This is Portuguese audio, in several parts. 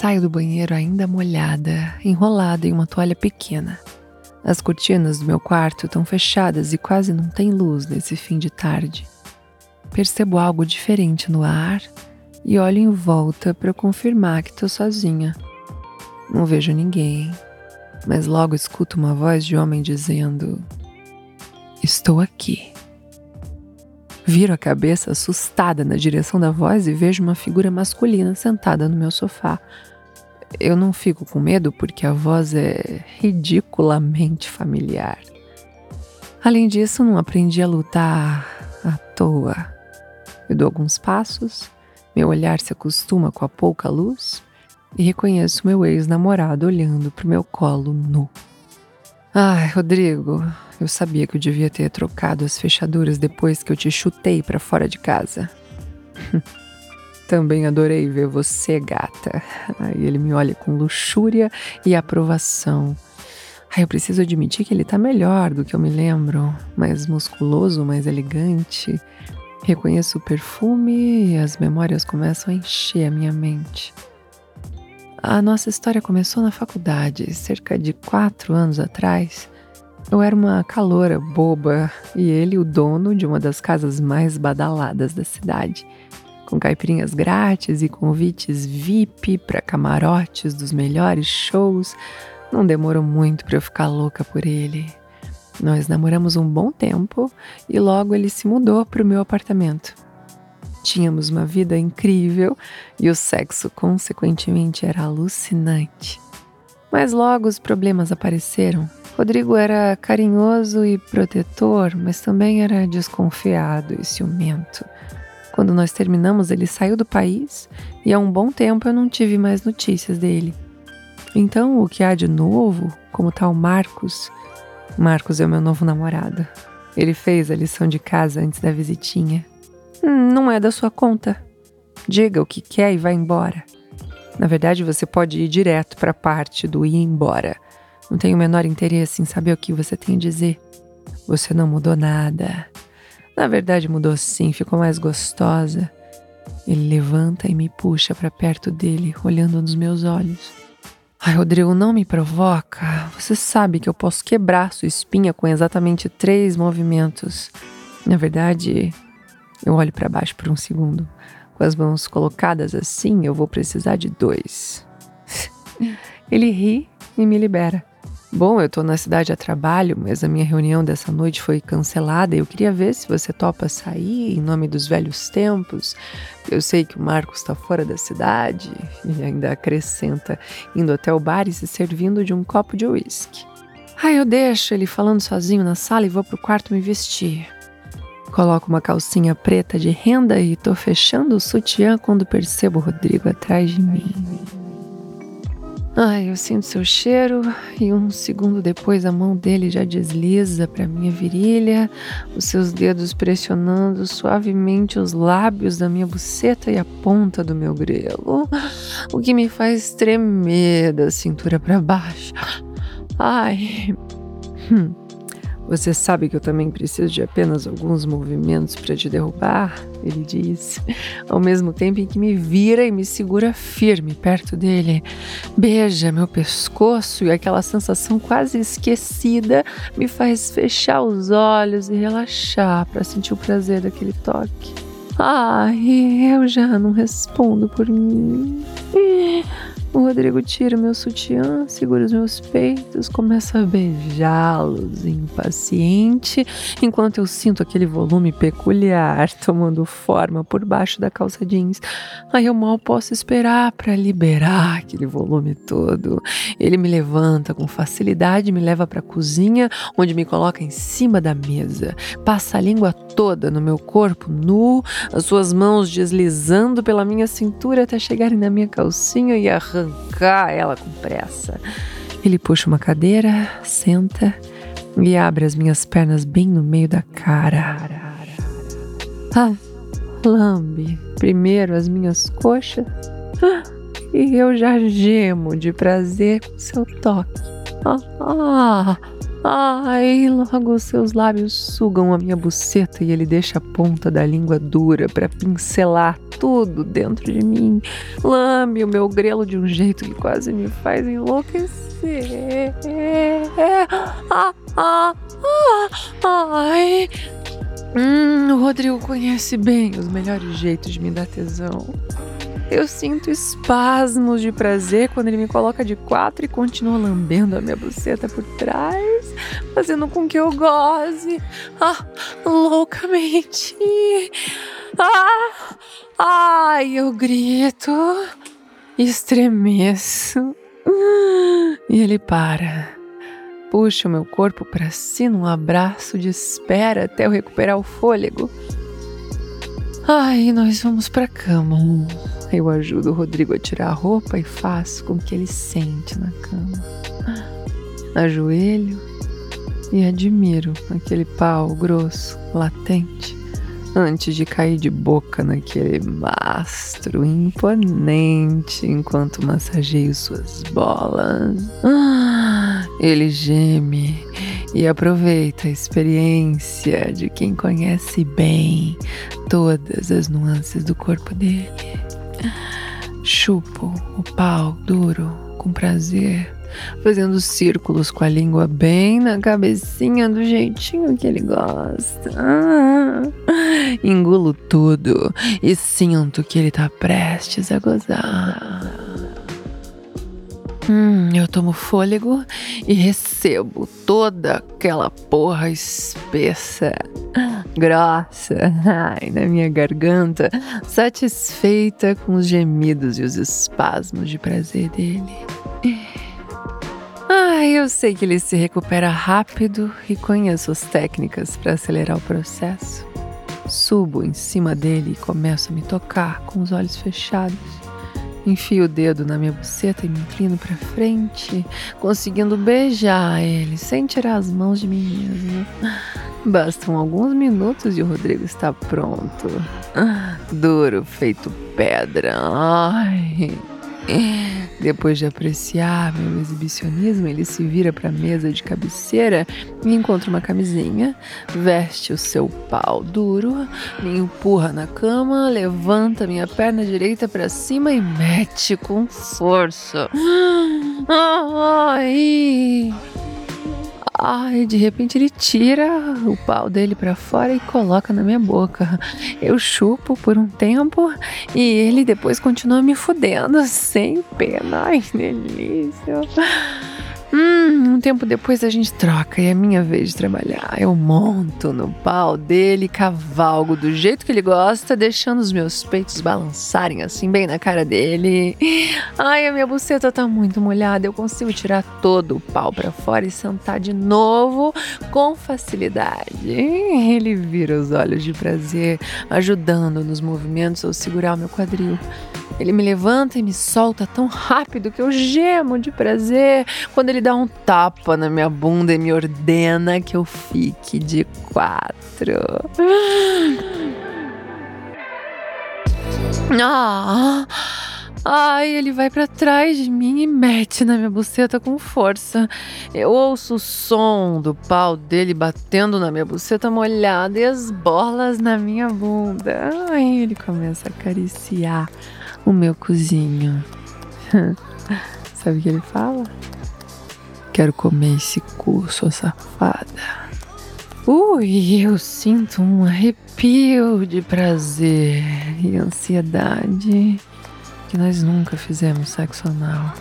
Saio do banheiro ainda molhada, enrolada em uma toalha pequena. As cortinas do meu quarto estão fechadas e quase não tem luz nesse fim de tarde. Percebo algo diferente no ar e olho em volta para confirmar que estou sozinha. Não vejo ninguém, mas logo escuto uma voz de homem dizendo: Estou aqui. Viro a cabeça assustada na direção da voz e vejo uma figura masculina sentada no meu sofá. Eu não fico com medo porque a voz é ridiculamente familiar. Além disso, não aprendi a lutar à toa. Eu dou alguns passos, meu olhar se acostuma com a pouca luz e reconheço meu ex-namorado olhando para o meu colo nu. Ai, Rodrigo, eu sabia que eu devia ter trocado as fechaduras depois que eu te chutei para fora de casa. Também adorei ver você, gata. Aí ele me olha com luxúria e aprovação. Ai, eu preciso admitir que ele tá melhor do que eu me lembro. Mais musculoso, mais elegante. Reconheço o perfume e as memórias começam a encher a minha mente. A nossa história começou na faculdade, cerca de quatro anos atrás. Eu era uma caloura boba e ele o dono de uma das casas mais badaladas da cidade, com caipirinhas grátis e convites VIP para camarotes dos melhores shows. Não demorou muito para eu ficar louca por ele. Nós namoramos um bom tempo e logo ele se mudou para o meu apartamento. Tínhamos uma vida incrível e o sexo, consequentemente, era alucinante. Mas logo os problemas apareceram Rodrigo era carinhoso e protetor, mas também era desconfiado e ciumento. Quando nós terminamos, ele saiu do país e há um bom tempo eu não tive mais notícias dele. Então, o que há de novo, como tal Marcos? Marcos é o meu novo namorado. Ele fez a lição de casa antes da visitinha. Hum, não é da sua conta. Diga o que quer e vá embora. Na verdade, você pode ir direto para a parte do ir embora não tenho o menor interesse em saber o que você tem a dizer. Você não mudou nada. Na verdade, mudou sim, ficou mais gostosa. Ele levanta e me puxa para perto dele, olhando nos meus olhos. Ai, Rodrigo, não me provoca. Você sabe que eu posso quebrar sua espinha com exatamente três movimentos. Na verdade, eu olho para baixo por um segundo. Com as mãos colocadas assim, eu vou precisar de dois. Ele ri e me libera. Bom, eu tô na cidade a trabalho, mas a minha reunião dessa noite foi cancelada e eu queria ver se você topa sair em nome dos velhos tempos. Eu sei que o Marcos está fora da cidade e ainda acrescenta, indo até o bar e se servindo de um copo de uísque. Ah, eu deixo ele falando sozinho na sala e vou pro quarto me vestir. Coloco uma calcinha preta de renda e tô fechando o sutiã quando percebo o Rodrigo atrás de mim. Ai, eu sinto seu cheiro e um segundo depois a mão dele já desliza para minha virilha, os seus dedos pressionando suavemente os lábios da minha buceta e a ponta do meu grelo, o que me faz tremer da cintura para baixo. Ai. Hum. Você sabe que eu também preciso de apenas alguns movimentos para te derrubar, ele diz, ao mesmo tempo em que me vira e me segura firme perto dele. Beija meu pescoço e aquela sensação quase esquecida me faz fechar os olhos e relaxar para sentir o prazer daquele toque. Ai, eu já não respondo por mim. O Rodrigo tira meu sutiã, segura os meus peitos, começa a beijá-los, impaciente, enquanto eu sinto aquele volume peculiar tomando forma por baixo da calça jeans. Aí eu mal posso esperar para liberar aquele volume todo. Ele me levanta com facilidade, me leva para a cozinha, onde me coloca em cima da mesa, passa a língua toda no meu corpo nu, as suas mãos deslizando pela minha cintura até chegarem na minha calcinha e arrancar ela com pressa. Ele puxa uma cadeira, senta e abre as minhas pernas bem no meio da cara. Ah, lambe primeiro as minhas coxas ah, e eu já gemo de prazer com seu toque. Ah, ah, Ai, logo seus lábios sugam a minha buceta e ele deixa a ponta da língua dura para pincelar tudo dentro de mim. Lame o meu grelo de um jeito que quase me faz enlouquecer. Ah, ah, ah, ai. Hum, o Rodrigo conhece bem os melhores jeitos de me dar tesão. Eu sinto espasmos de prazer quando ele me coloca de quatro e continua lambendo a minha buceta por trás, fazendo com que eu goze ah, loucamente. Ah, ai, eu grito, estremeço. E ele para. Puxa o meu corpo para si num abraço de espera até eu recuperar o fôlego. Ai, nós vamos pra cama. Eu ajudo o Rodrigo a tirar a roupa e faço com que ele sente na cama. Ajoelho e admiro aquele pau grosso, latente, antes de cair de boca naquele mastro imponente enquanto massageio suas bolas. ele geme e aproveita a experiência de quem conhece bem todas as nuances do corpo dele. Chupo o pau duro com prazer, fazendo círculos com a língua bem na cabecinha do jeitinho que ele gosta. Ah, engulo tudo e sinto que ele tá prestes a gozar. Hum, eu tomo fôlego e recebo toda aquela porra espessa, grossa, ai, na minha garganta, satisfeita com os gemidos e os espasmos de prazer dele. Ai, eu sei que ele se recupera rápido e conheço as técnicas para acelerar o processo. Subo em cima dele e começo a me tocar com os olhos fechados. Enfio o dedo na minha buceta e me inclino para frente, conseguindo beijar ele sem tirar as mãos de mim mesmo. Bastam alguns minutos e o Rodrigo está pronto. Duro, feito pedra. Ai. Depois de apreciar meu exibicionismo, ele se vira para a mesa de cabeceira e encontra uma camisinha, veste o seu pau duro, me empurra na cama, levanta minha perna direita para cima e mete com força. Ai! Ai, de repente ele tira o pau dele para fora e coloca na minha boca. Eu chupo por um tempo e ele depois continua me fudendo sem pena. Ai, delícia. Hum, um tempo depois a gente troca e é minha vez de trabalhar. Eu monto no pau dele, cavalgo do jeito que ele gosta, deixando os meus peitos balançarem assim, bem na cara dele. Ai, a minha buceta tá muito molhada, eu consigo tirar todo o pau para fora e sentar de novo com facilidade. Ele vira os olhos de prazer, ajudando nos movimentos ao segurar o meu quadril. Ele me levanta e me solta tão rápido que eu gemo de prazer quando ele dá um tapa na minha bunda e me ordena que eu fique de quatro. Ah! Ai, ele vai para trás de mim e mete na minha buceta com força. Eu ouço o som do pau dele batendo na minha buceta molhada e as bolas na minha bunda. Ai, ele começa a acariciar o meu cozinho. Sabe o que ele fala? Quero comer esse cu, sua safada. Ui, eu sinto um arrepio de prazer e ansiedade. que nós nunca fizemos sexo anal.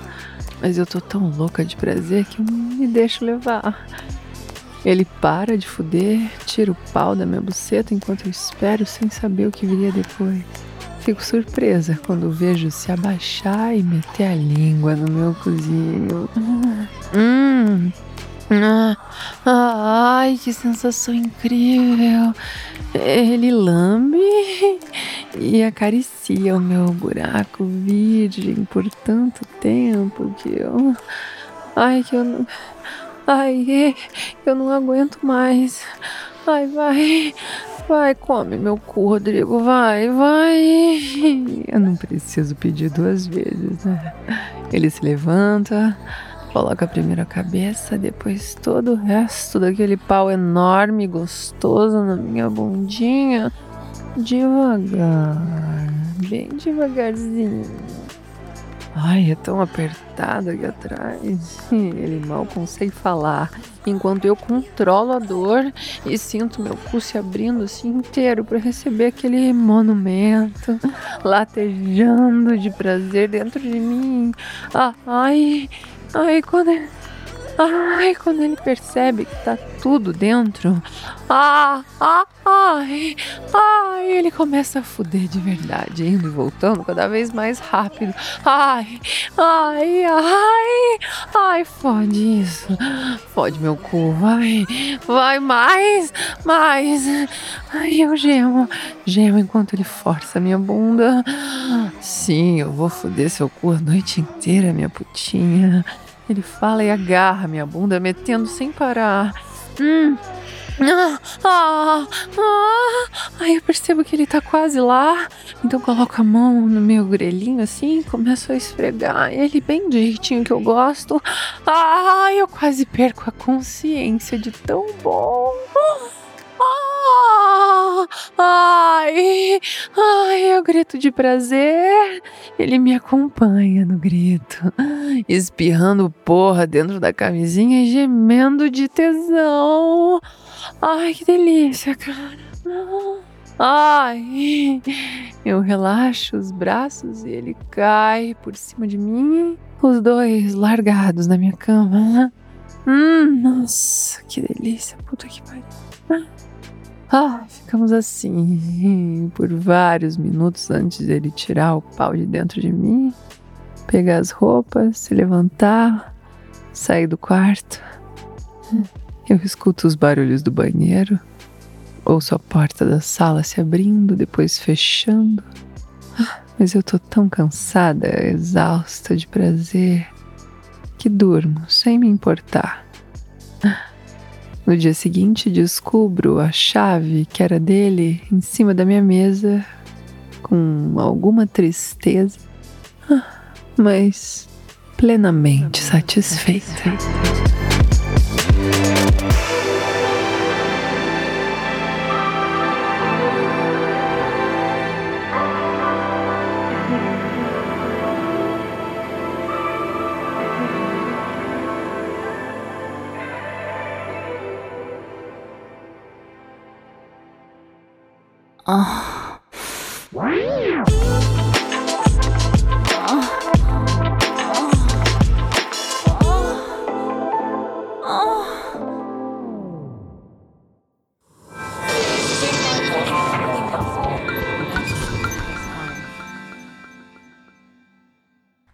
Mas eu tô tão louca de prazer que eu me deixo levar. Ele para de fuder, tira o pau da minha buceta enquanto eu espero sem saber o que viria depois. Fico surpresa quando vejo se abaixar e meter a língua no meu cozinho. Hum. Ah, ai, que sensação incrível! Ele lambe e acaricia o meu buraco virgem por tanto tempo que eu. Ai, que eu não. Ai, eu não aguento mais. Ai, vai. Vai, come meu cu, Rodrigo. Vai, vai. Eu não preciso pedir duas vezes, né? Ele se levanta Coloca primeiro a cabeça, depois todo o resto daquele pau enorme e gostoso na minha bundinha. Devagar, bem devagarzinho. Ai, é tão apertado aqui atrás. Ele mal consegue falar. Enquanto eu controlo a dor e sinto meu cu se abrindo assim inteiro para receber aquele monumento latejando de prazer dentro de mim. Ah, ai, Ai, quando. Ai, quando ele percebe que tá tudo dentro. Ah, ah, ai, ai, ele começa a fuder de verdade, indo e voltando cada vez mais rápido. Ai, ai, ai, ai, fode isso. Fode meu cu, vai, vai mais, mais. Ai, eu gemo, gemo enquanto ele força minha bunda. Sim, eu vou fuder seu cu a noite inteira, minha putinha. Ele fala e agarra minha bunda, metendo sem parar. Hum. Ah, ah, ah. Aí eu percebo que ele tá quase lá. Então coloco a mão no meu grelhinho assim, começo a esfregar ele bem do jeitinho que eu gosto. Ah, eu quase perco a consciência de tão bom. Ah, ai, ai, eu grito de prazer. Ele me acompanha no grito, espirrando porra dentro da camisinha e gemendo de tesão. Ai, que delícia, cara. Ai, eu relaxo os braços e ele cai por cima de mim, os dois largados na minha cama. Hum, nossa, que delícia, puta que pariu. Ah, ficamos assim por vários minutos antes dele tirar o pau de dentro de mim, pegar as roupas, se levantar, sair do quarto. Eu escuto os barulhos do banheiro, ouço a porta da sala se abrindo, depois fechando. Ah, mas eu tô tão cansada, exausta de prazer, que durmo sem me importar. No dia seguinte, descubro a chave que era dele em cima da minha mesa, com alguma tristeza, ah, mas plenamente satisfeita. Ah.